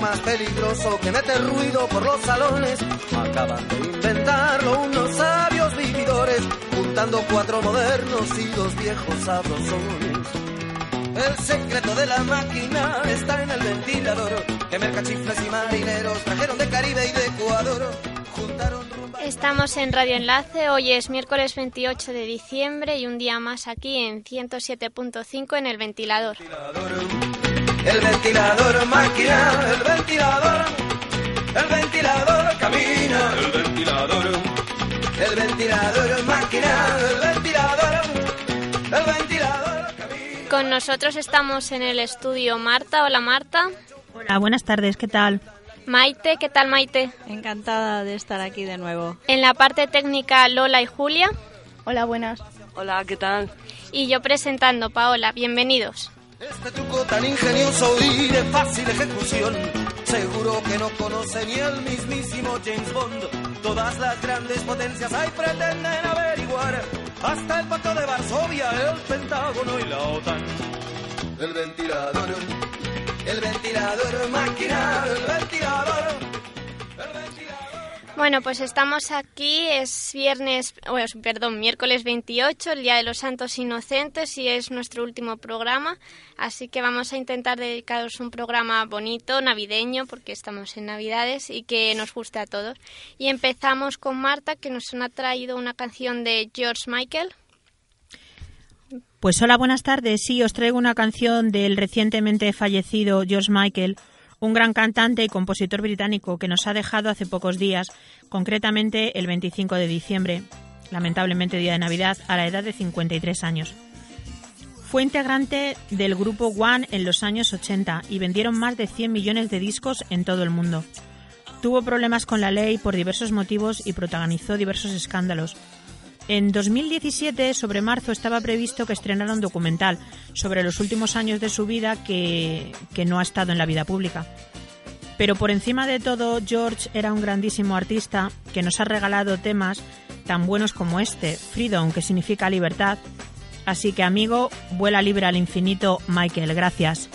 más peligroso que mete ruido por los salones. Acaban de inventarlo unos sabios vividores, juntando cuatro modernos y dos viejos sabrosones. El secreto de la máquina está en el ventilador, que mercachifles y marineros trajeron de Caribe y de Ecuador. Juntaron Estamos en Radio Enlace, hoy es miércoles 28 de diciembre y un día más aquí en 107.5 en el ventilador. El ventilador máquina, el ventilador, el ventilador camina, el ventilador, el ventilador máquina, el ventilador, el ventilador camina. Con nosotros estamos en el estudio Marta. Hola Marta. Hola, buenas tardes, ¿qué tal? Maite, ¿qué tal Maite? Encantada de estar aquí de nuevo. En la parte técnica Lola y Julia. Hola, buenas. Hola, ¿qué tal? Y yo presentando, Paola, bienvenidos. Este truco tan ingenioso y de fácil ejecución, seguro que no conoce ni el mismísimo James Bond. Todas las grandes potencias ahí pretenden averiguar, hasta el pacto de Varsovia, el Pentágono y la OTAN. El ventilador, el ventilador máquina, el ventilador. Bueno, pues estamos aquí, es viernes, bueno, perdón, miércoles 28, el Día de los Santos Inocentes y es nuestro último programa, así que vamos a intentar dedicaros un programa bonito, navideño, porque estamos en Navidades y que nos guste a todos. Y empezamos con Marta, que nos ha traído una canción de George Michael. Pues hola, buenas tardes. Sí, os traigo una canción del recientemente fallecido George Michael, un gran cantante y compositor británico que nos ha dejado hace pocos días, concretamente el 25 de diciembre, lamentablemente día de Navidad, a la edad de 53 años. Fue integrante del grupo One en los años 80 y vendieron más de 100 millones de discos en todo el mundo. Tuvo problemas con la ley por diversos motivos y protagonizó diversos escándalos. En 2017, sobre marzo, estaba previsto que estrenara un documental sobre los últimos años de su vida que, que no ha estado en la vida pública. Pero por encima de todo, George era un grandísimo artista que nos ha regalado temas tan buenos como este, Freedom, que significa libertad. Así que, amigo, vuela libre al infinito, Michael. Gracias.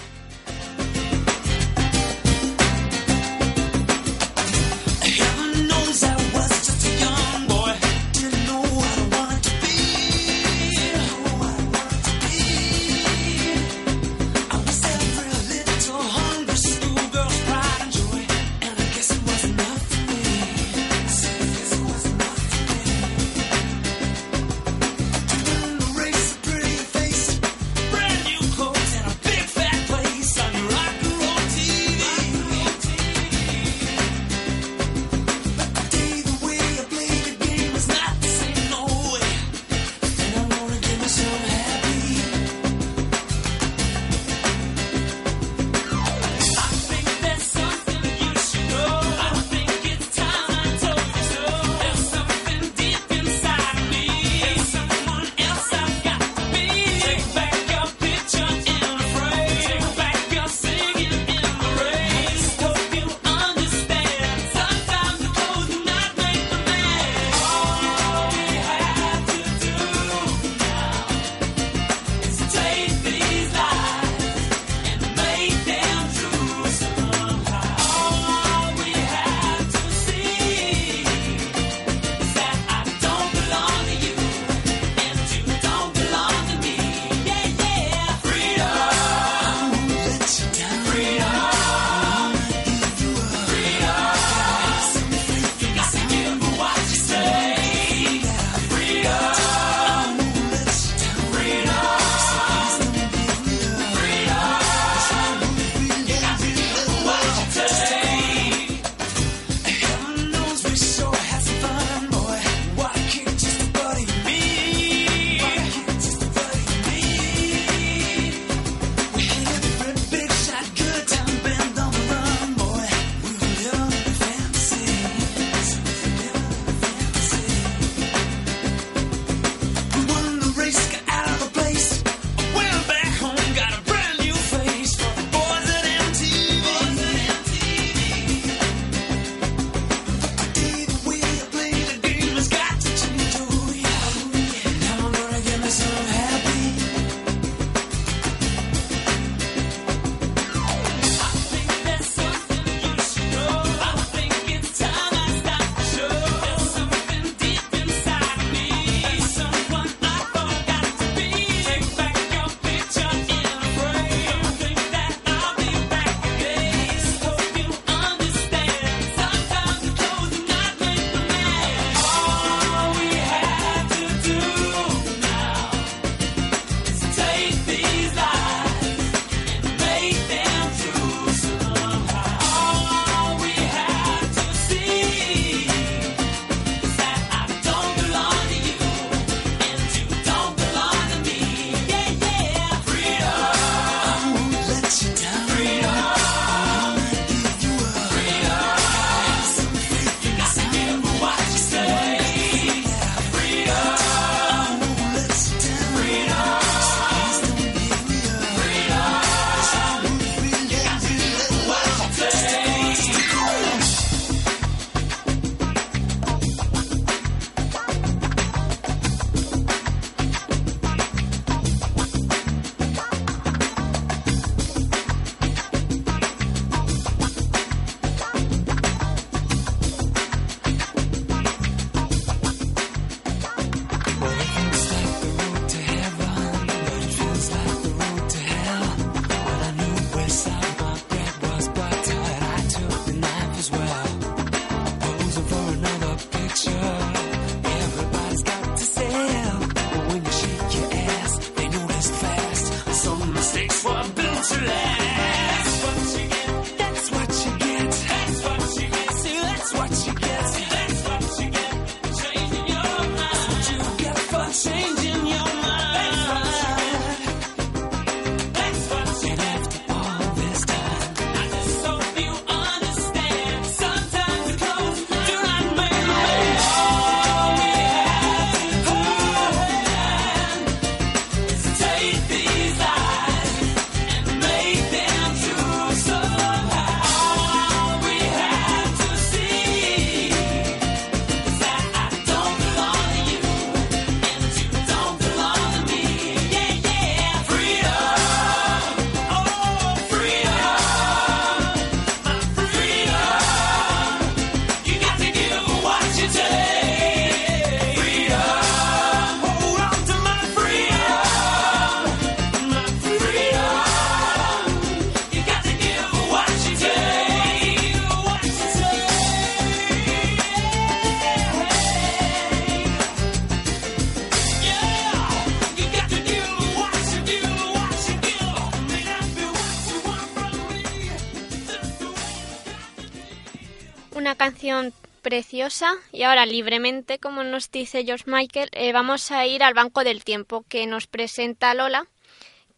Preciosa y ahora libremente, como nos dice George Michael, eh, vamos a ir al Banco del Tiempo que nos presenta Lola,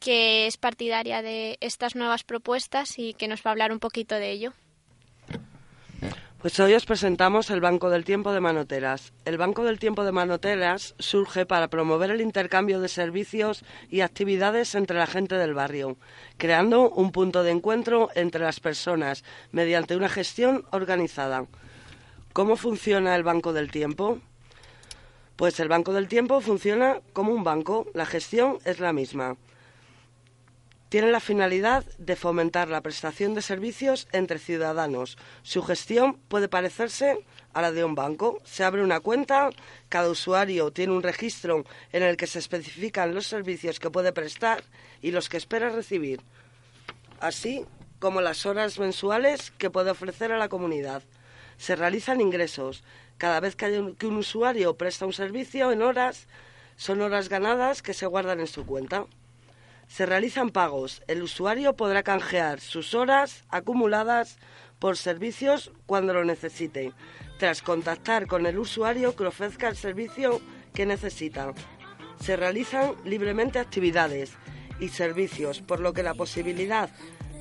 que es partidaria de estas nuevas propuestas y que nos va a hablar un poquito de ello. Pues hoy os presentamos el Banco del Tiempo de Manoteras. El Banco del Tiempo de Manoteras surge para promover el intercambio de servicios y actividades entre la gente del barrio, creando un punto de encuentro entre las personas mediante una gestión organizada. ¿Cómo funciona el Banco del Tiempo? Pues el Banco del Tiempo funciona como un banco, la gestión es la misma. Tiene la finalidad de fomentar la prestación de servicios entre ciudadanos. Su gestión puede parecerse a la de un banco. Se abre una cuenta, cada usuario tiene un registro en el que se especifican los servicios que puede prestar y los que espera recibir, así como las horas mensuales que puede ofrecer a la comunidad. Se realizan ingresos. Cada vez que, un, un usuario presta un servicio en horas, son horas ganadas que se guardan en su cuenta. Se realizan pagos. El usuario podrá canjear sus horas acumuladas por servicios cuando lo necesite, tras contactar con el usuario que ofrezca el servicio que necesita. Se realizan libremente actividades y servicios, por lo que la posibilidad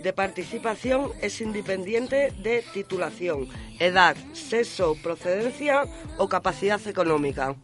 de participación es independiente de titulación, edad, sexo, procedencia o capacidad económica.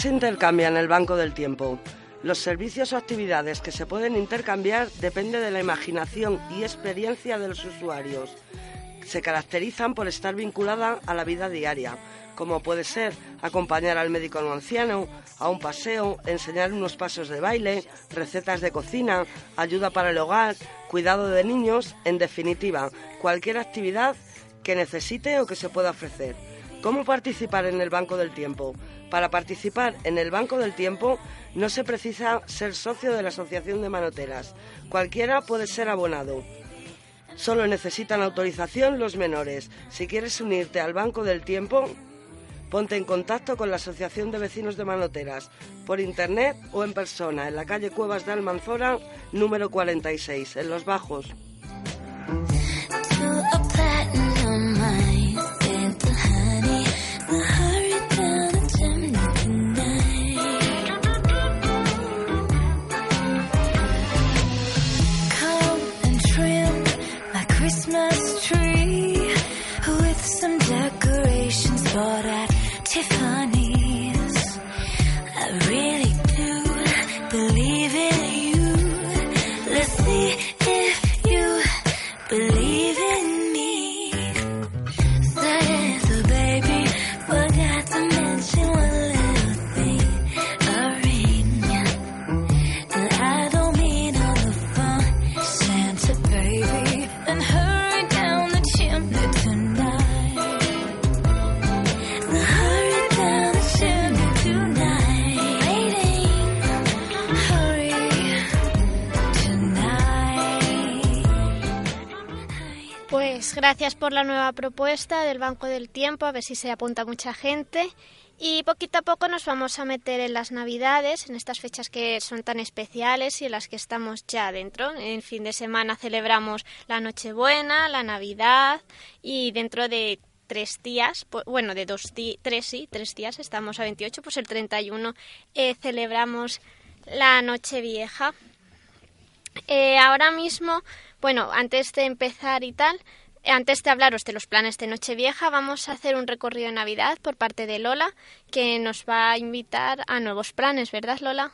Se intercambia en el Banco del Tiempo? Los servicios o actividades que se pueden intercambiar depende de la imaginación y experiencia de los usuarios. Se caracterizan por estar vinculada a la vida diaria, como puede ser acompañar al médico a un anciano, a un paseo, enseñar unos pasos de baile, recetas de cocina, ayuda para el hogar, cuidado de niños, en definitiva, cualquier actividad que necesite o que se pueda ofrecer. ¿Cómo participar en el Banco del Tiempo? Para participar en el Banco del Tiempo no se precisa ser socio de la Asociación de Manoteras. Cualquiera puede ser abonado. Solo necesitan autorización los menores. Si quieres unirte al Banco del Tiempo, ponte en contacto con la Asociación de Vecinos de Manoteras por internet o en persona en la calle Cuevas de Almanzora, número 46, en Los Bajos. Christmas tree with some decorations bought at Tiffany's. Gracias por la nueva propuesta del Banco del Tiempo, a ver si se apunta mucha gente. Y poquito a poco nos vamos a meter en las Navidades, en estas fechas que son tan especiales y en las que estamos ya dentro. En fin de semana celebramos la Nochebuena, la Navidad y dentro de tres días, pu- bueno, de dos di- tres sí, tres días, estamos a 28, pues el 31 eh, celebramos la Nochevieja. Eh, ahora mismo, bueno, antes de empezar y tal, antes de hablaros de los planes de Nochevieja, vamos a hacer un recorrido de Navidad por parte de Lola, que nos va a invitar a nuevos planes, ¿verdad, Lola?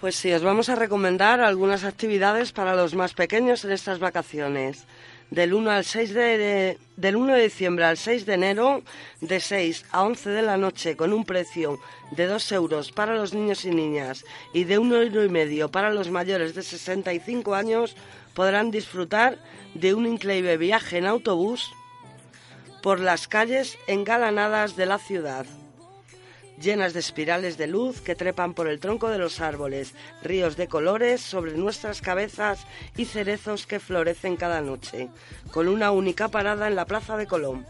Pues sí, os vamos a recomendar algunas actividades para los más pequeños en estas vacaciones. Del 1, al 6 de, de- del 1 de diciembre al 6 de enero, de 6 a 11 de la noche, con un precio de 2 euros para los niños y niñas y de 1 euro y medio para los mayores de 65 años, podrán disfrutar de un increíble viaje en autobús por las calles engalanadas de la ciudad llenas de espirales de luz que trepan por el tronco de los árboles, ríos de colores sobre nuestras cabezas y cerezos que florecen cada noche, con una única parada en la Plaza de Colón.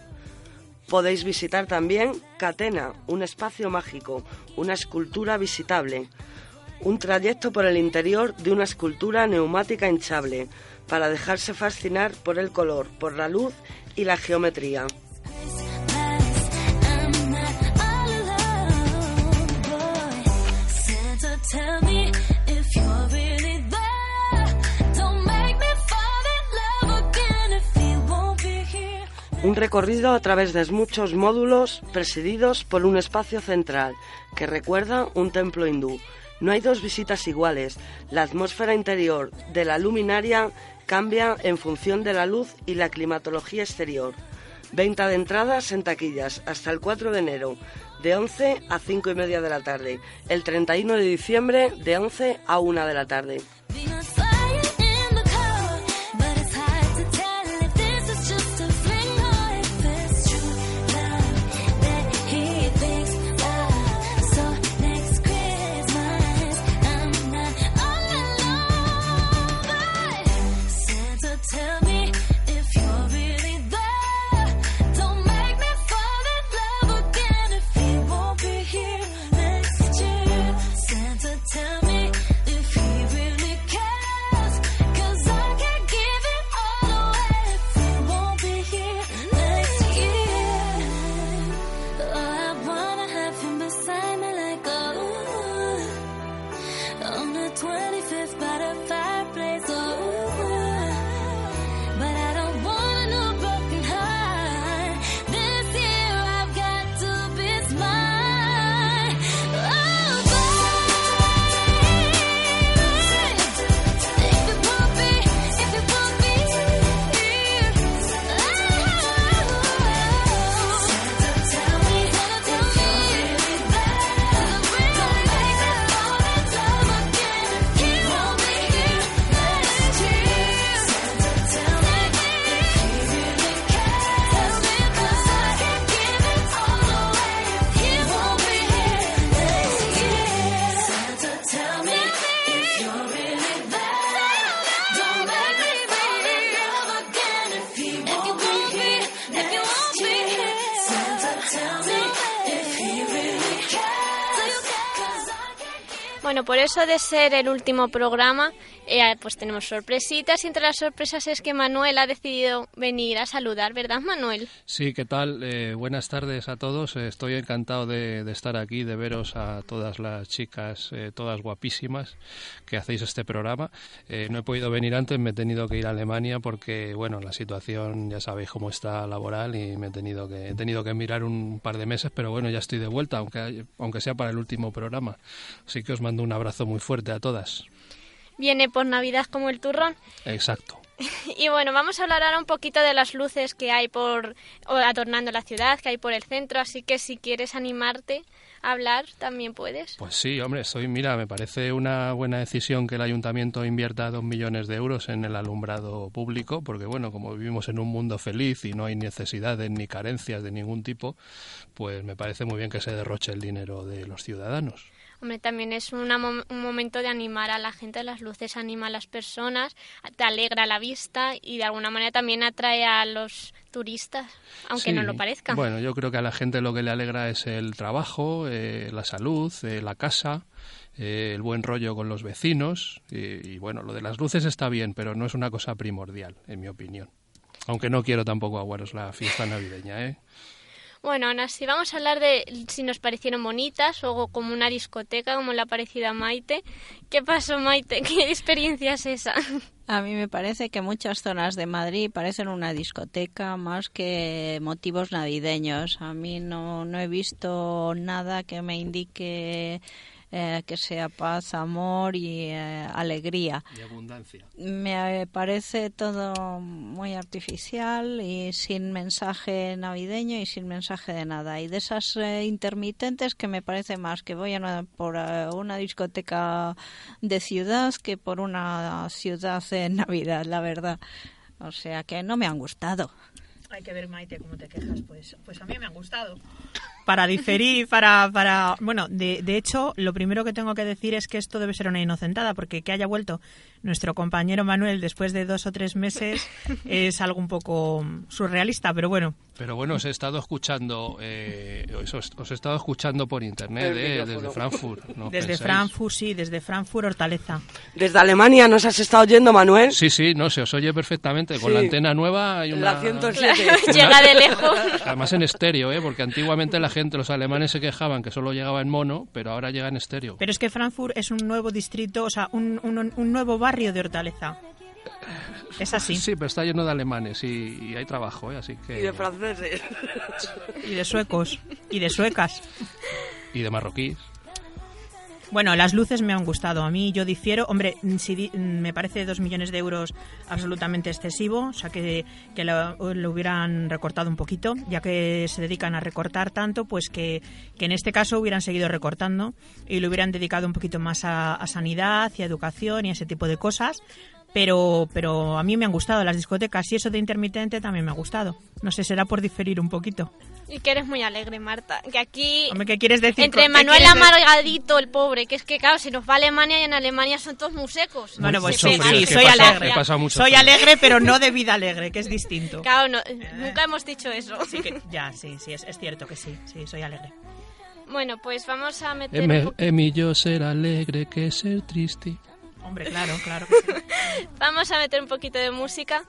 Podéis visitar también Catena, un espacio mágico, una escultura visitable, un trayecto por el interior de una escultura neumática hinchable, para dejarse fascinar por el color, por la luz y la geometría. Un recorrido a través de muchos módulos presididos por un espacio central que recuerda un templo hindú. No hay dos visitas iguales. La atmósfera interior de la luminaria cambia en función de la luz y la climatología exterior. Venta de entradas en taquillas hasta el 4 de enero, de 11 a 5 y media de la tarde. El 31 de diciembre, de 11 a 1 de la tarde. Bueno, por eso de ser el último programa, eh, pues tenemos sorpresitas y entre las sorpresas es que Manuel ha decidido venir a saludar, ¿verdad, Manuel? Sí, ¿qué tal? Eh, buenas tardes a todos. Eh, Estoy encantado de, de estar aquí, de veros a todas las chicas, eh, todas guapísimas, que hacéis este programa. No he podido venir antes, me he tenido que ir a Alemania porque, bueno, la situación ya sabéis cómo está laboral y me he tenido que, he tenido que mirar un par de meses, pero bueno, ya estoy de vuelta, aunque, aunque sea para el último programa. Así que os mando un abrazo muy fuerte a todas. Viene por Navidad como el turrón. Exacto. Y bueno, vamos a hablar ahora un poquito de las luces que hay por adornando la ciudad, que hay por el centro, así que si quieres animarte a hablar, también puedes. Pues sí, hombre, estoy, mira, me parece una buena decisión que el ayuntamiento invierta dos millones de euros en el alumbrado público, porque bueno, como vivimos en un mundo feliz y no hay necesidades ni carencias de ningún tipo, pues me parece muy bien que se derroche el dinero de los ciudadanos. Hombre, también es una un momento de animar a la gente, las luces animan a las personas, te alegra la vista y de alguna manera también atrae a los turistas, aunque Sí. no lo parezca. Bueno, yo creo que a la gente lo que le alegra es el trabajo, eh, la salud, eh, la casa, eh, el buen rollo con los vecinos. Y, y bueno, lo de las luces está bien, pero no es una cosa primordial, en mi opinión. Aunque no quiero tampoco aguaros la fiesta navideña, ¿eh? Bueno, aún así vamos a hablar de si nos parecieron bonitas o como una discoteca, como le ha parecido a Maite. ¿Qué pasó, Maite? ¿Qué experiencia es esa? A mí me parece que muchas zonas de Madrid parecen una discoteca más que motivos navideños. A mí no, no he visto nada que me indique eh, que sea paz, amor y eh, alegría. Y abundancia. Me parece todo muy artificial y sin mensaje navideño y sin mensaje de nada. Y de esas eh, intermitentes que me parece más que voy a una, por eh, una discoteca de ciudad que por una ciudad en Navidad, la verdad. O sea que no me han gustado. Hay que ver, Maite, cómo te quejas. Pues, pues a mí me han gustado. Para diferir, para... para bueno, de, de hecho, lo primero que tengo que decir es que esto debe ser una inocentada, porque que haya vuelto nuestro compañero Manuel después de dos o tres meses es algo un poco surrealista, pero bueno. Pero bueno, os he estado escuchando, eh, os, os he estado escuchando por internet, eh, desde Frankfurt. ¿no desde? Frankfurt, sí, desde Frankfurt, Hortaleza. Desde Alemania nos has estado oyendo, Manuel. Sí, sí, no, se os oye perfectamente. Con Sí. la antena nueva hay una... La 107. Llega de lejos. Además en estéreo, ¿eh? porque antiguamente la gente, los alemanes se quejaban que solo llegaba en mono, pero ahora llega en estéreo. Pero es que Frankfurt es un nuevo distrito, o sea, un, un, un nuevo barrio de Hortaleza. Es así. Sí, pero está lleno de alemanes y, y hay trabajo, ¿eh? así que... Y de franceses. Y de suecos. Y de suecas. y de marroquíes. Bueno, las luces me han gustado. A mí yo difiero. Hombre, si me parece dos millones de euros absolutamente excesivo. O sea, que, que lo, lo hubieran recortado un poquito. Ya que se dedican a recortar tanto, pues que, que en este caso hubieran seguido recortando y lo hubieran dedicado un poquito más a, a sanidad y a educación y a ese tipo de cosas. Pero, pero a mí me han gustado las discotecas y eso de intermitente también me ha gustado. No sé, será por diferir un poquito. Y que eres muy alegre, Marta. Que aquí, Hombre, ¿qué quieres decir? entre ¿Qué Manuel amargadito, el pobre, que es que, claro, se nos va a Alemania y en Alemania son todos muy secos. Bueno, pues sí, sí, soy he pasado- alegre. Soy frío. alegre, pero no de vida alegre, que es distinto. Claro, no, nunca hemos dicho eso. Sí que- ya, sí, sí, es, es cierto que sí, sí, soy alegre. Bueno, pues vamos a meter Em, em, yo ser alegre que ser triste. Hombre, claro, claro que sí. Vamos a meter un poquito de música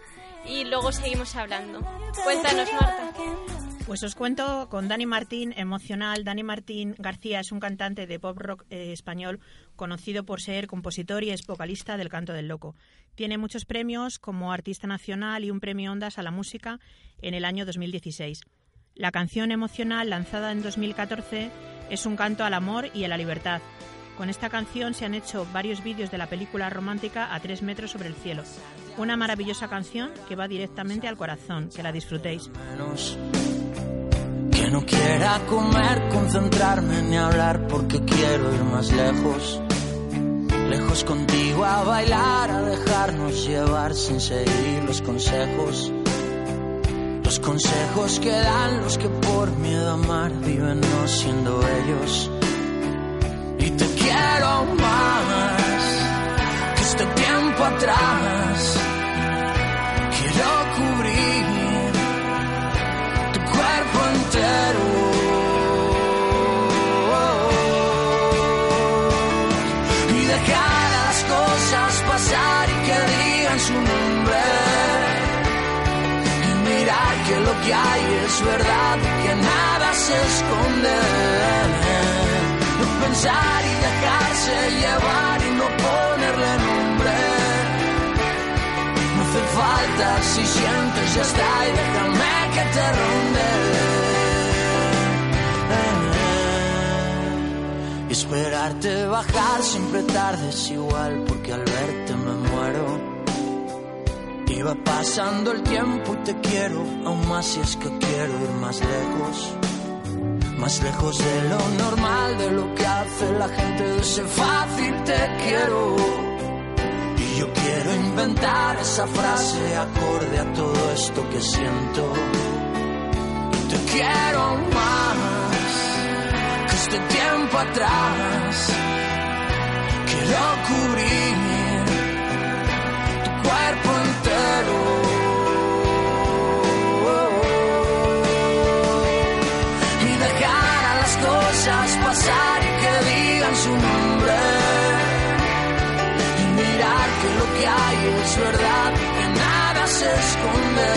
y luego seguimos hablando. Cuéntanos, Marta. Pues os cuento con Dani Martín, emocional. Dani Martín García es un cantante de pop rock eh, español conocido por ser compositor y es vocalista del Canto del Loco. Tiene muchos premios como artista nacional y un premio Ondas a la música en el año 2016. La canción emocional lanzada en 2014 es un canto al amor y a la libertad. Con esta canción se han hecho varios vídeos de la película romántica A tres metros sobre el cielo. Una maravillosa canción que va directamente al corazón. Que la disfrutéis. que no quiera comer, concentrarme ni hablar porque quiero ir más lejos. Lejos contigo a bailar, a dejarnos llevar sin seguir los consejos. Los consejos que dan los que por miedo a amar viven no siendo ellos. Quiero más que este tiempo atrás. Quiero cubrir tu cuerpo entero. Y dejar las cosas pasar y que digan su nombre. Y mirar que lo que hay es verdad y que nada se esconde pensar y dejarse llevar y no ponerle nombre. No hace falta si sientes ya está y déjame que te ronde. Y esperarte bajar siempre tarde es igual porque al verte me muero. Va pasando el tiempo y te quiero aún más si es que quiero ir más lejos más lejos de lo normal de lo que hace la gente de ese fácil te quiero y yo quiero inventar esa frase acorde a todo esto que siento. Y te quiero más que este tiempo atrás. Quiero cubrir tu cuerpo entero. Es verdad, que nada se esconde.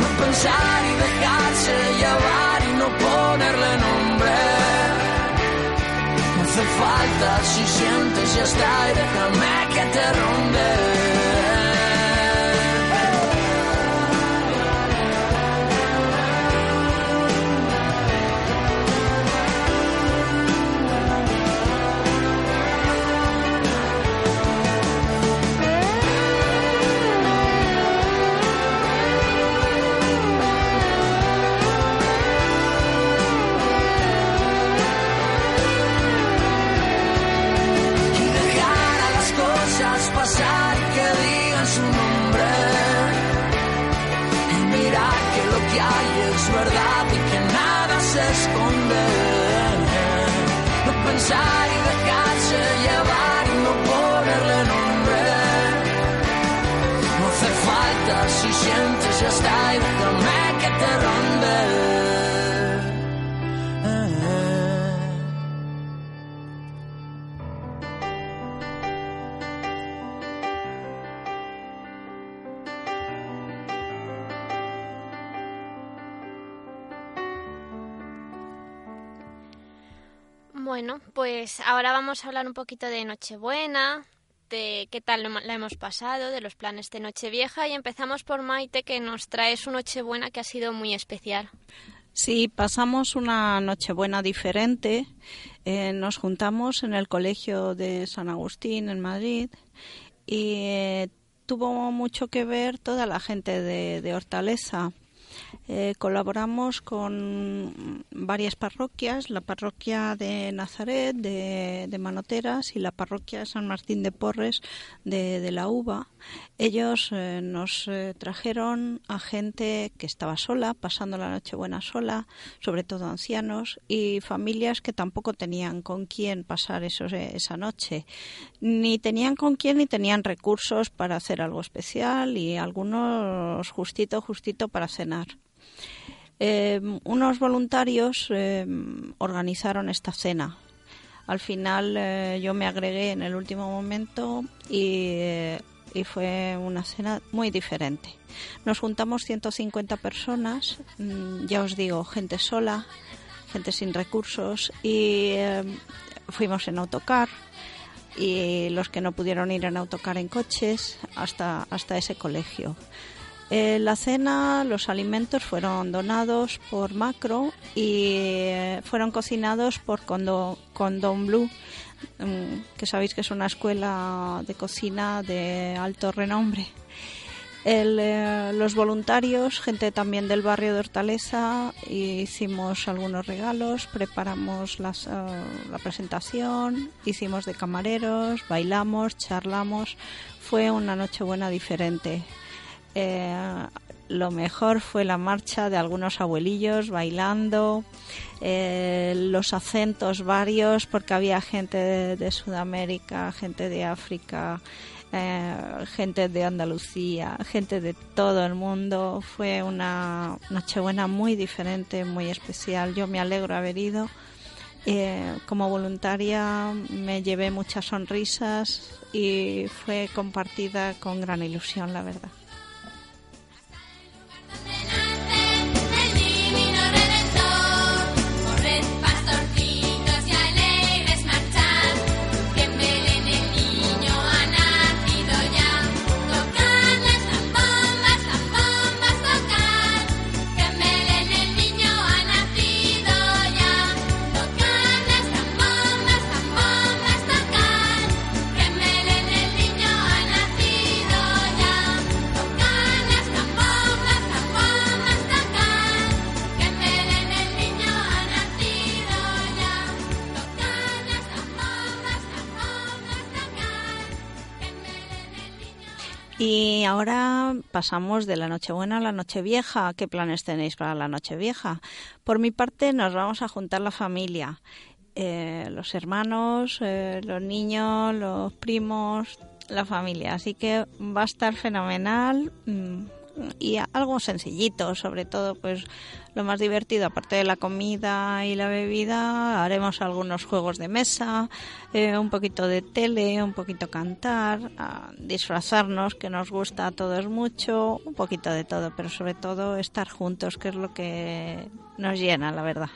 No pensar y dejarse llevar y no ponerle nombre. No hace falta si sientes ya está y déjame que te ronde. Se. No pensar y dejarse llevar y no ponerle nombre. No hace falta si sientes ya está y déjame Bueno, pues ahora vamos a hablar un poquito de Nochebuena, de qué tal la hemos pasado, de los planes de Nochevieja y empezamos por Maite que nos trae su Nochebuena que ha sido muy especial. Sí, pasamos una Nochebuena diferente. Eh, nos juntamos en el colegio de San Agustín en Madrid y eh, tuvo mucho que ver toda la gente de, de Hortaleza. Eh, colaboramos con varias parroquias, la parroquia de Nazaret, de, de Manoteras, y la parroquia San Martín de Porres, de, de la Uva. Ellos eh, nos eh, trajeron a gente que estaba sola, pasando la Nochebuena sola, sobre todo ancianos, y familias que tampoco tenían con quién pasar esos- esa noche. Ni tenían con quién ni tenían recursos para hacer algo especial y algunos justito, justito para cenar. Eh, unos voluntarios eh, organizaron esta cena. Al final eh, yo me agregué en el último momento y, eh, y fue una cena muy diferente. Nos juntamos 150 personas, mm, ya os digo, gente sola, gente sin recursos y eh, fuimos en autocar y los que no pudieron ir en autocar en coches hasta, hasta ese colegio. Eh, la cena, los alimentos fueron donados por Macro y eh, fueron cocinados por Condo- Condom Blue, que sabéis que es una escuela de cocina de alto renombre. El, eh, los voluntarios, gente también del barrio de Hortaleza, hicimos algunos regalos, preparamos eh, la presentación, hicimos de camareros, bailamos, charlamos. Fue una Nochebuena diferente. Eh, lo mejor fue la marcha de algunos abuelillos bailando, eh, los acentos varios, porque había gente de, Sudamérica, gente de África, eh, gente de Andalucía, gente de todo el mundo. Fue una Nochebuena muy diferente, muy especial. Yo me alegro haber ido. Eh, como voluntaria me llevé muchas sonrisas y fue compartida con gran ilusión, la verdad. Y ahora pasamos de la Nochebuena a la Nochevieja. ¿Qué planes tenéis para la Nochevieja? Por mi parte, nos vamos a juntar la familia. eh, los hermanos, eh, los niños, los primos, la familia. Así que va a estar fenomenal mm, y algo sencillito, sobre todo pues lo más divertido, aparte de la comida y la bebida, haremos algunos juegos de mesa, eh, un poquito de tele, un poquito cantar, disfrazarnos, que nos gusta a todos mucho, un poquito de todo, pero sobre todo estar juntos, que es lo que nos llena, la verdad.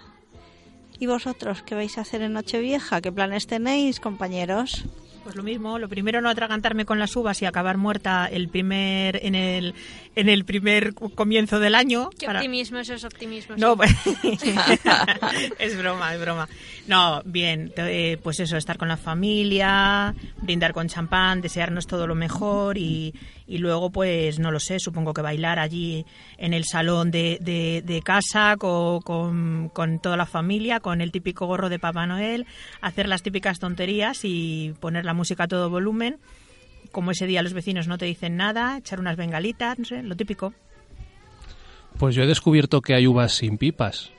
¿Y vosotros qué vais a hacer en Nochevieja? ¿Qué planes tenéis, compañeros? Pues lo mismo, lo primero no atragantarme con las uvas y acabar muerta el primer en el en el primer comienzo del año. Qué para- optimismo, eso es optimismo. No, pues- es broma, es broma. No, bien, eh, pues eso, estar con la familia, brindar con champán, desearnos todo lo mejor y, y luego, pues, no lo sé, supongo que bailar allí en el salón de, de- de casa co- con, con toda la familia, con el típico gorro de Papá Noel, hacer las típicas tonterías y poner la música a todo volumen. Como ese día los vecinos no te dicen nada, echar unas bengalitas, no sé, lo típico. Pues yo he descubierto que hay uvas sin pipas.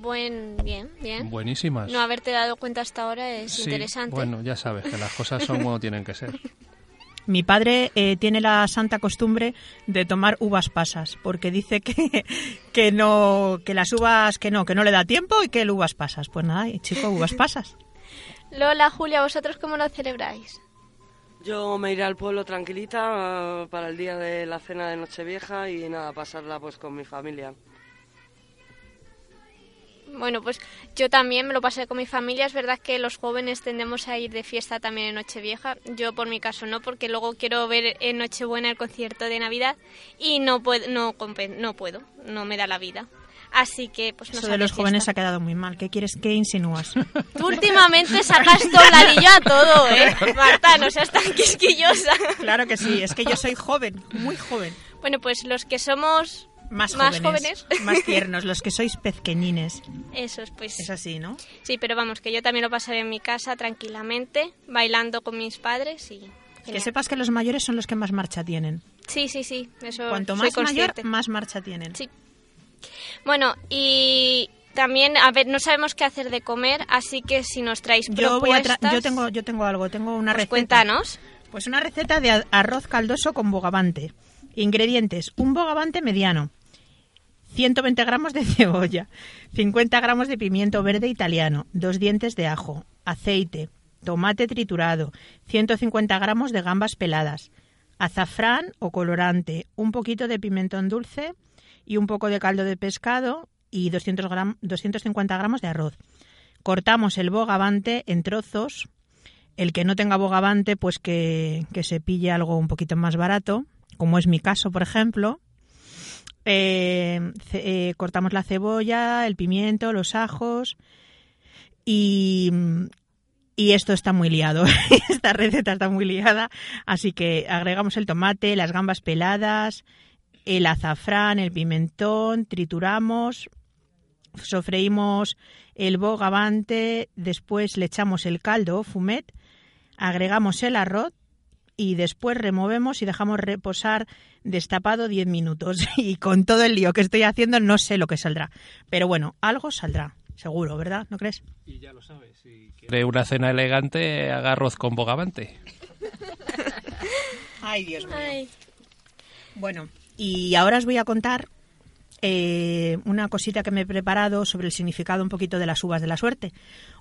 Buen, bien, bien. Buenísimas. No haberte dado cuenta hasta ahora es Sí, interesante. Bueno, ya sabes que las cosas son como tienen que ser. Mi padre eh, tiene la santa costumbre de tomar uvas pasas, porque dice que, que no, que las uvas, que no, que no le da tiempo y que el uvas pasas. Pues nada, y chico, uvas pasas. Lola, Julia, ¿vosotros cómo lo celebráis? Yo me iré al pueblo tranquilita eh, para el día de la cena de Nochevieja y nada, pasarla pues con mi familia. Bueno, pues yo también me lo pasé con mi familia. Es verdad que los jóvenes tendemos a ir de fiesta también en Nochevieja. Yo por mi caso no, porque luego quiero ver en Nochebuena el concierto de Navidad y no puedo, no, puedo, no me da la vida. Así que pues no Eso de los jóvenes ha quedado muy mal. ¿Qué quieres? ¿Qué insinúas? Tú últimamente sacas anillo a todo, ¿eh? Marta, no seas tan quisquillosa. Claro que sí, es que yo soy joven, muy joven. Bueno, pues los que somos Más, Más jóvenes, jóvenes. más tiernos, los que sois pezqueñines. esos, pues Es así, ¿no? sí, pero vamos, que yo también lo pasaré en mi casa tranquilamente, bailando con mis padres y... Que sepas que los mayores son los que más marcha tienen. Sí, sí, sí, eso Cuanto soy más mayor, consciente. más marcha tienen. Sí. Bueno, y también, a ver, no sabemos qué hacer de comer, así que si nos traéis Yo, voy a yo tengo yo tengo algo, tengo una pues receta. cuéntanos. Pues una receta de arroz caldoso con bogavante. Ingredientes: un bogavante mediano, 120 gramos de cebolla, 50 gramos de pimiento verde italiano, dos dientes de ajo, aceite, tomate triturado, 150 gramos de gambas peladas, azafrán o colorante, un poquito de pimentón dulce y un poco de caldo de pescado y 200 gram- 250 gramos de arroz. Cortamos el bogavante en trozos. El que no tenga bogavante, pues que, que se pille algo un poquito más barato, como es mi caso, por ejemplo. Ce- eh, cortamos la cebolla, el pimiento, los ajos y, y esto está muy liado. Esta receta está muy liada, así que agregamos el tomate, las gambas peladas, el azafrán, el pimentón, trituramos, sofreímos el bogavante, después le echamos el caldo fumet, agregamos el arroz y después removemos y dejamos reposar destapado 10 minutos. Y con todo el lío que estoy haciendo no sé lo que saldrá. Pero bueno, algo saldrá, seguro, ¿verdad? ¿No crees? Y ya lo sabes, si una cena elegante, haga arroz con bogavante. Ay, Dios mío. Ay, Bueno, y ahora os voy a contar eh, una cosita que me he preparado sobre el significado un poquito de las uvas de la suerte.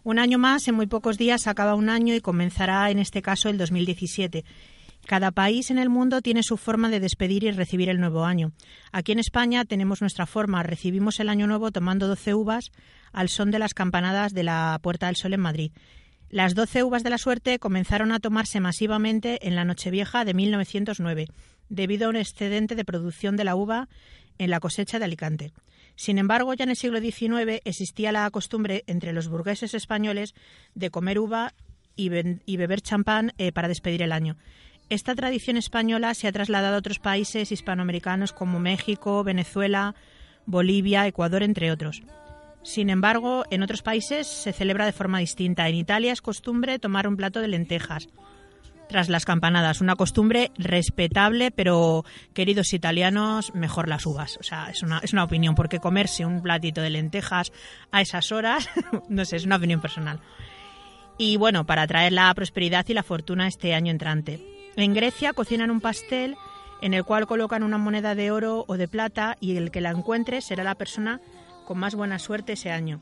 Un año más, en muy pocos días, acaba un año y comenzará en este caso el 2017. Cada país en el mundo tiene su forma de despedir y recibir el nuevo año. Aquí en España tenemos nuestra forma. Recibimos el año nuevo tomando 12 uvas al son de las campanadas de la Puerta del Sol en Madrid. Las 12 uvas de la suerte comenzaron a tomarse masivamente en la Nochevieja de 1909, debido a un excedente de producción de la uva en la cosecha de Alicante. Sin embargo, ya en el siglo XIX existía la costumbre entre los burgueses españoles de comer uva y, beber champán eh, para despedir el año. Esta tradición española se ha trasladado a otros países hispanoamericanos como México, Venezuela, Bolivia, Ecuador, entre otros. Sin embargo, en otros países se celebra de forma distinta. En Italia es costumbre tomar un plato de lentejas, tras las campanadas. Una costumbre respetable, pero queridos italianos, mejor las uvas. O sea, es una, es una opinión, porque comerse un platito de lentejas a esas horas, no sé, es una opinión personal. Y bueno, para traer la prosperidad y la fortuna este año entrante. En Grecia cocinan un pastel en el cual colocan una moneda de oro o de plata y el que la encuentre será la persona con más buena suerte ese año.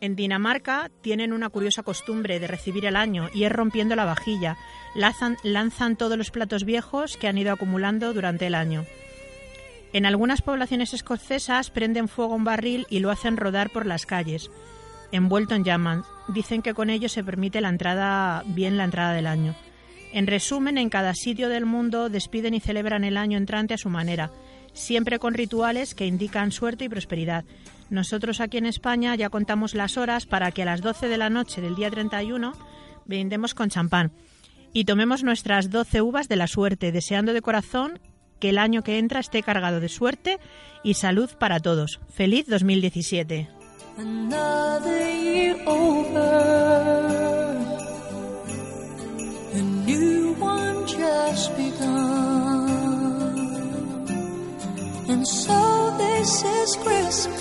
En Dinamarca tienen una curiosa costumbre de recibir el año y es rompiendo la vajilla. Lanzan, todos los platos viejos que han ido acumulando durante el año. En algunas poblaciones escocesas prenden fuego a un barril y lo hacen rodar por las calles, envuelto en llamas. Dicen que con ello se permite la entrada bien la entrada del año. En resumen, en cada sitio del mundo despiden y celebran el año entrante a su manera, siempre con rituales que indican suerte y prosperidad. Nosotros aquí en España ya contamos las horas para que a las 12 de la noche del día 31 brindemos con champán y tomemos nuestras 12 uvas de la suerte, deseando de corazón que el año que entra esté cargado de suerte y salud para todos. Feliz 2017. Another year over, a new one just begun. And so this is Christmas.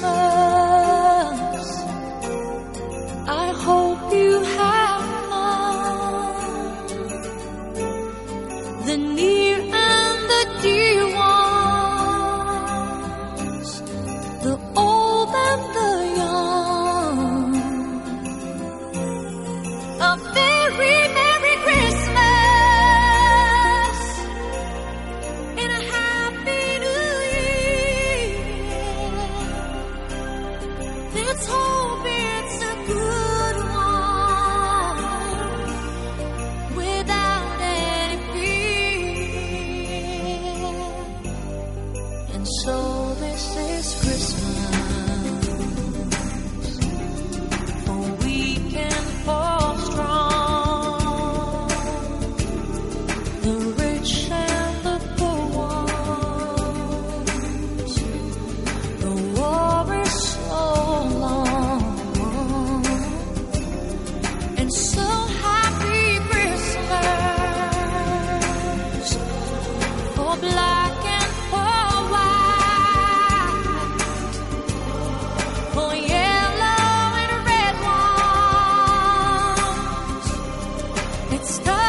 I hope It's time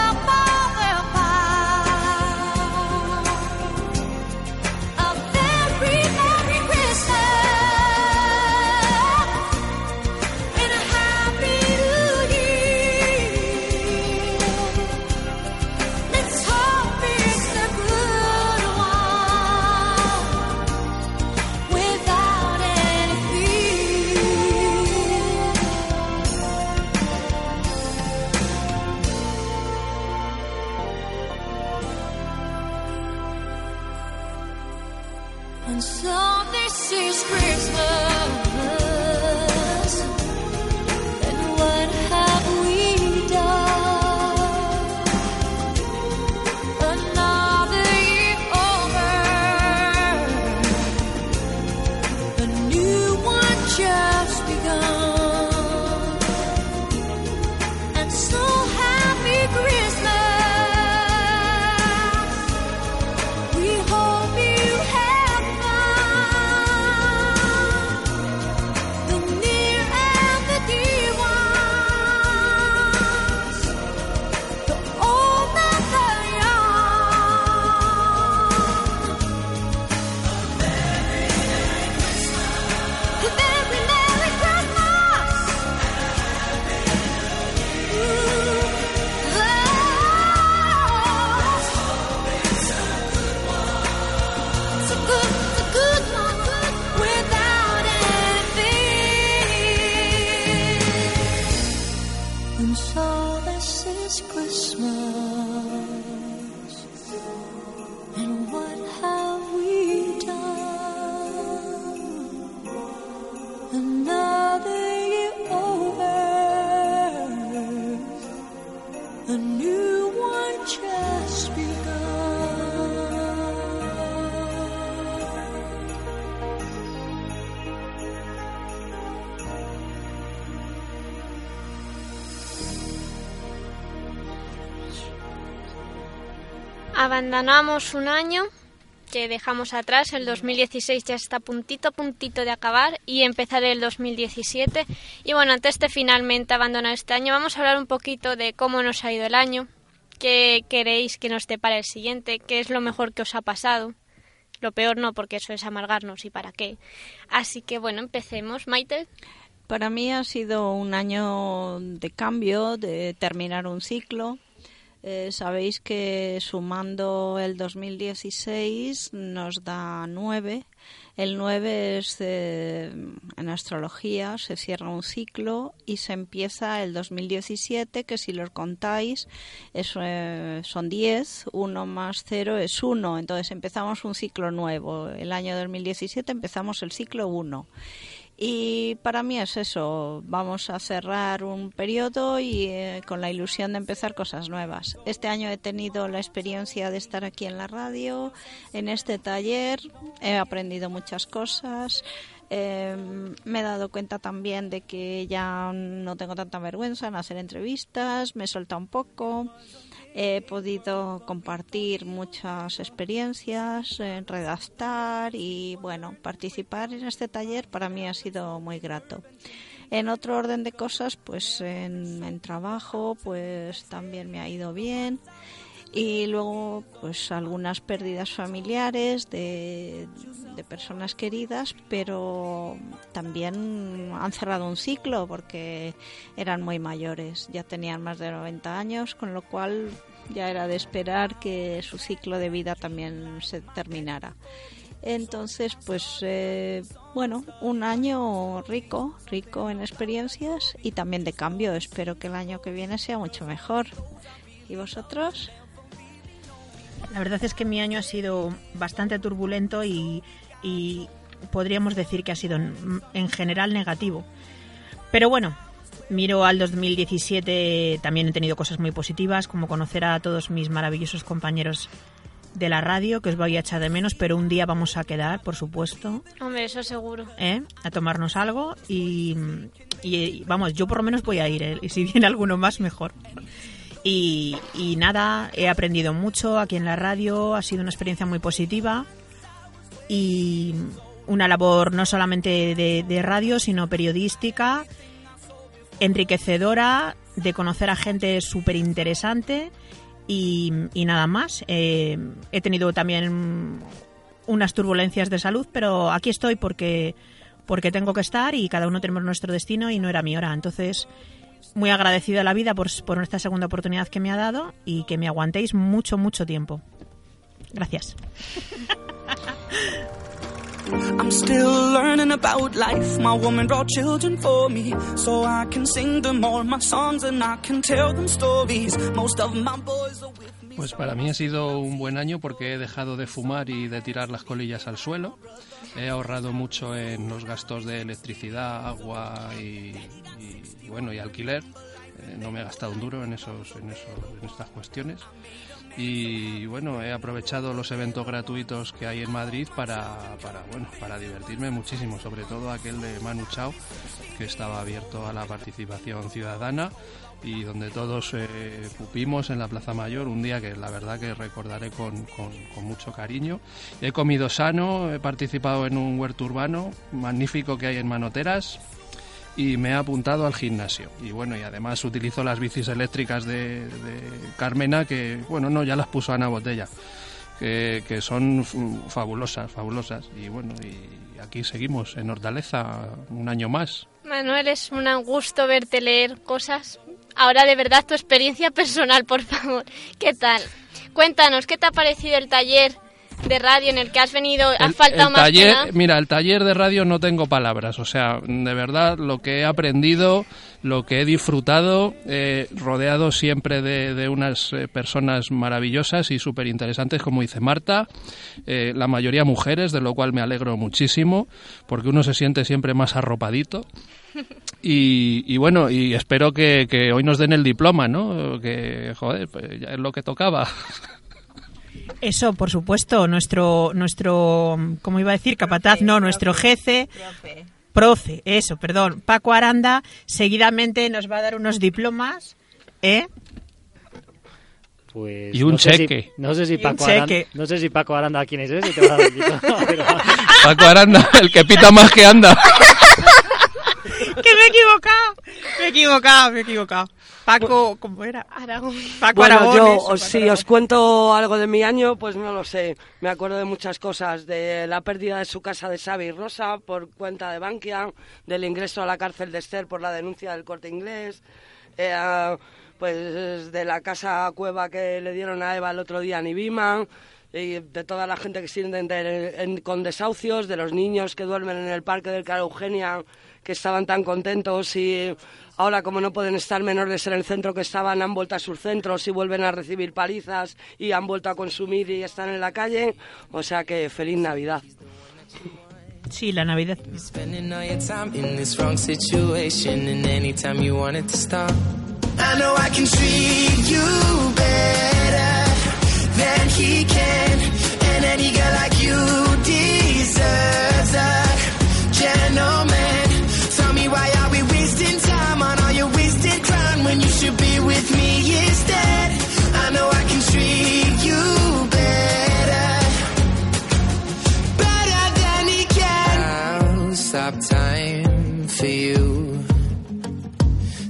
Abandonamos un año que dejamos atrás, el 2016 ya está puntito a puntito de acabar y empezar el 2017. Y bueno, antes de finalmente abandonar este año, vamos a hablar un poquito de cómo nos ha ido el año, qué queréis que nos depara el siguiente, qué es lo mejor que os ha pasado. Lo peor no, porque eso es amargarnos y para qué. Así que bueno, empecemos. Maite. Para mí ha sido un año de cambio, de terminar un ciclo. Eh, sabéis que sumando el 2016 nos da 9. El 9 es eh, en astrología, se cierra un ciclo y se empieza el 2017, que si lo contáis eh, son 10, 1 más 0 es 1, entonces empezamos un ciclo nuevo. El año 2017 empezamos el ciclo 1. Y para mí es eso, vamos a cerrar un periodo y eh, con la ilusión de empezar cosas nuevas. Este año he tenido la experiencia de estar aquí en la radio, en este taller, he aprendido muchas cosas. eh, me he dado cuenta también de que ya no tengo tanta vergüenza en hacer entrevistas, me he un poco, he podido compartir muchas experiencias, eh, redactar y bueno, participar en este taller para mí ha sido muy grato. En otro orden de cosas, pues en, en trabajo, pues también me ha ido bien y luego pues algunas pérdidas familiares de, de personas queridas pero también han cerrado un ciclo porque eran muy mayores. Ya tenían más de 90 años con lo cual ya era de esperar que su ciclo de vida también se terminara. Entonces pues eh, bueno un año rico rico en experiencias y también de cambio. Espero que el año que viene sea mucho mejor. Y vosotros La verdad es que mi año ha sido bastante turbulento y, y podríamos decir que ha sido en, en general negativo. Pero bueno, miro al 2017, también he tenido cosas muy positivas, como conocer a todos mis maravillosos compañeros de la radio, que os voy a echar de menos, pero un día vamos a quedar, por supuesto, Hombre, eso seguro. ¿eh? a tomarnos algo y, y, vamos, yo por lo menos voy a ir, ¿eh? y si viene alguno más, mejor. Y, y nada, he aprendido mucho aquí en la radio, ha sido una experiencia muy positiva y una labor no solamente de, radio, sino periodística, enriquecedora, de conocer a gente súper interesante y, y nada más. Eh, he tenido también unas turbulencias de salud, pero aquí estoy porque, porque tengo que estar y cada uno tenemos nuestro destino y no era mi hora. Entonces, muy agradecida a la vida por, por esta segunda oportunidad que me ha dado y que me aguantéis mucho, mucho tiempo. Gracias. I'm still learning about life. My woman brought children for me, so I can sing them all my songs and I can tell them stories. Most of my boys are with. Pues para mí ha sido un buen año porque he dejado de fumar y de tirar las colillas al suelo. He ahorrado mucho en los gastos de electricidad, agua y, bueno y alquiler. Eh, no me he gastado un duro en esos, en esos, en estas cuestiones. Y bueno, he aprovechado los eventos gratuitos que hay en Madrid para, para bueno, para divertirme muchísimo, sobre todo aquel de Manu Chao, que estaba abierto a la participación ciudadana y donde todos eh, pupimos en la Plaza Mayor, un día que la verdad que recordaré con, con- con mucho cariño. He comido sano, he participado en un huerto urbano magnífico que hay en Manoteras y me he apuntado al gimnasio. Y bueno, y además utilizo las bicis eléctricas de, de Carmena, que bueno, no, ya las puso Ana Botella, que, son fabulosas, fabulosas. Y bueno, y aquí seguimos en Hortaleza un año más. Manuel, es un gusto verte leer cosas. Ahora de verdad tu experiencia personal, por favor. ¿Qué tal? Cuéntanos, ¿qué te ha parecido el taller de radio en el que has venido? ¿Ha El- faltado el más taller, mira, el taller de radio no tengo palabras, o sea, de verdad lo que he aprendido, lo que he disfrutado, eh, rodeado siempre de, de unas eh, personas maravillosas y súper interesantes, como dice Marta, eh, la mayoría mujeres, de lo cual me alegro muchísimo, porque uno se siente siempre más arropadito. Y, y bueno, y espero que, que hoy nos den el diploma, ¿no? Que, joder, pues ya es lo que tocaba. Eso, por supuesto, nuestro, nuestro, ¿cómo iba a decir? Capataz, no, nuestro jefe, profe, eso, perdón, Paco Aranda, seguidamente nos va a dar unos diplomas, ¿eh? Pues Y un no sé si- cheque. no sé si Y un Paco Aranda, no sé si Paco Aranda quién es ese, te va a dar un pero- Paco Aranda, el que pita más que anda. que me he equivocado. Me he equivocado, me he equivocado. Paco, ¿cómo era? Aragón. Paco Bueno, Aragones, yo, Paco si os cuento algo de mi año, pues no lo sé. Me acuerdo de muchas cosas, de la pérdida de su casa de Xavi Rosa por cuenta de Bankia, del ingreso a la cárcel de Esther por la denuncia del corte inglés, eh, pues de la casa cueva que le dieron a Eva el otro día en Ibiman, de toda la gente que siente en- con desahucios, de los niños que duermen en el parque del Cara Eugenia, que estaban tan contentos y ahora como no pueden estar menores en el centro que estaban, han vuelto a sus centros y vuelven a recibir palizas y han vuelto a consumir y están en la calle. O sea que feliz Navidad. Sí, la Navidad. I know I can treat you better than he can, and any girl like you deserves a gentleman. Tell me why are we wasting time on all your wasted crown when you should be with me instead? I know I can treat you better better than he can. I'll stop time for you.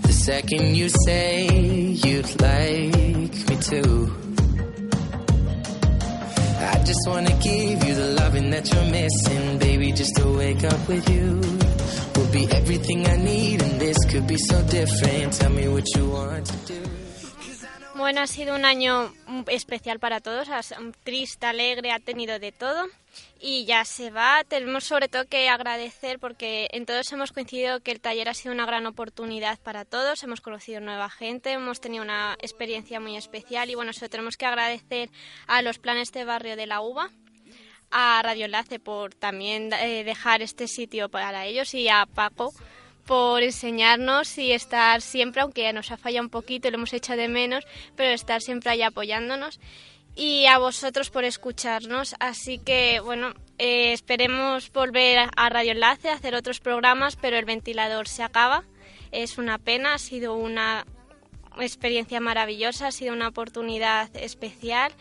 The second you say you'd like me to. Just wanna give you the loving that you're missing, baby. Just to wake up with you will be everything I need, and this could be so different. Tell me what you want to do. Bueno, ha sido un año mm, especial para todos, sido triste, alegre, ha tenido de todo y ya se va. Tenemos sobre todo que agradecer porque en todos hemos coincidido que el taller ha sido una gran oportunidad para todos, hemos conocido nueva gente, hemos tenido una experiencia muy especial y bueno, eso tenemos que agradecer a los planes de barrio de la UBA a Radio Enlace por también eh, dejar este sitio para ellos y a Paco por enseñarnos y estar siempre, aunque nos ha fallado un poquito y lo hemos echado de menos, pero estar siempre ahí apoyándonos. Y a vosotros por escucharnos. Así que, bueno, eh, esperemos volver a Radio Enlace, a hacer otros programas, pero el ventilador se acaba. Es una pena, ha sido una experiencia maravillosa, ha sido una oportunidad especial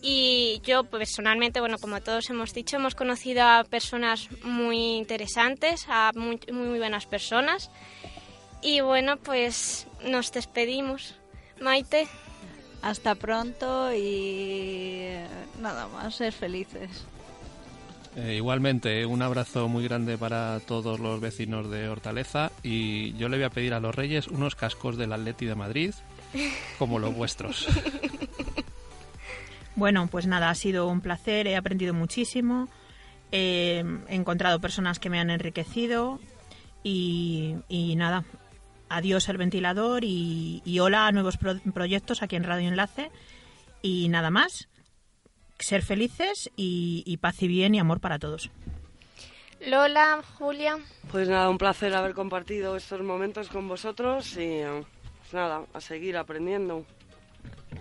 y yo personalmente, bueno, como todos hemos dicho, hemos conocido a personas muy interesantes, a muy, muy buenas personas. Y bueno, pues nos despedimos. Maite. Hasta pronto y eh, nada más, ser felices. Eh, igualmente, un abrazo muy grande para todos los vecinos de Hortaleza y yo le voy a pedir a los Reyes unos cascos del Atleti de Madrid como los vuestros. Bueno, pues nada, ha sido un placer, he aprendido muchísimo, eh, he encontrado personas que me han enriquecido y, y nada, adiós el ventilador y, y hola a nuevos pro- proyectos aquí en Radio Enlace y nada más, ser felices y, y paz y bien y amor para todos. Lola, Julia. Pues nada, un placer haber compartido estos momentos con vosotros y pues nada, a seguir aprendiendo.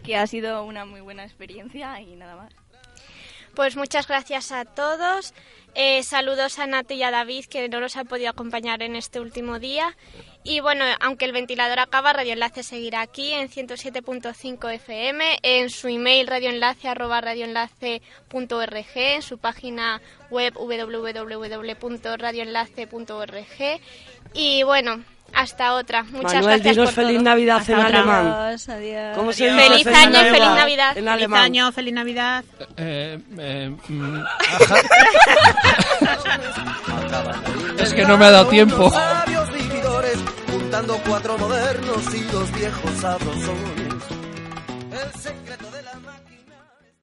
que ha sido una muy buena experiencia y nada más. Pues muchas gracias a todos. Eh, saludos a Nati y a David que no nos han podido acompañar en este último día. Y bueno, aunque el ventilador acaba, Radio Enlace seguirá aquí en 107.5 FM, en su email radioenlace arroba radioenlace.org, en su página web www.radioenlace.org. Y bueno, hasta otra. Muchas Manuel, gracias dinos por feliz todo. Navidad en alemán. Adiós, adiós. ¿Cómo se dice Feliz año y feliz Navidad. En Feliz alemán. año, feliz Navidad. Eh, eh, mm, es que no me ha dado tiempo. Unos sabios vividores, juntando cuatro modernos y dos viejos sabrosones. El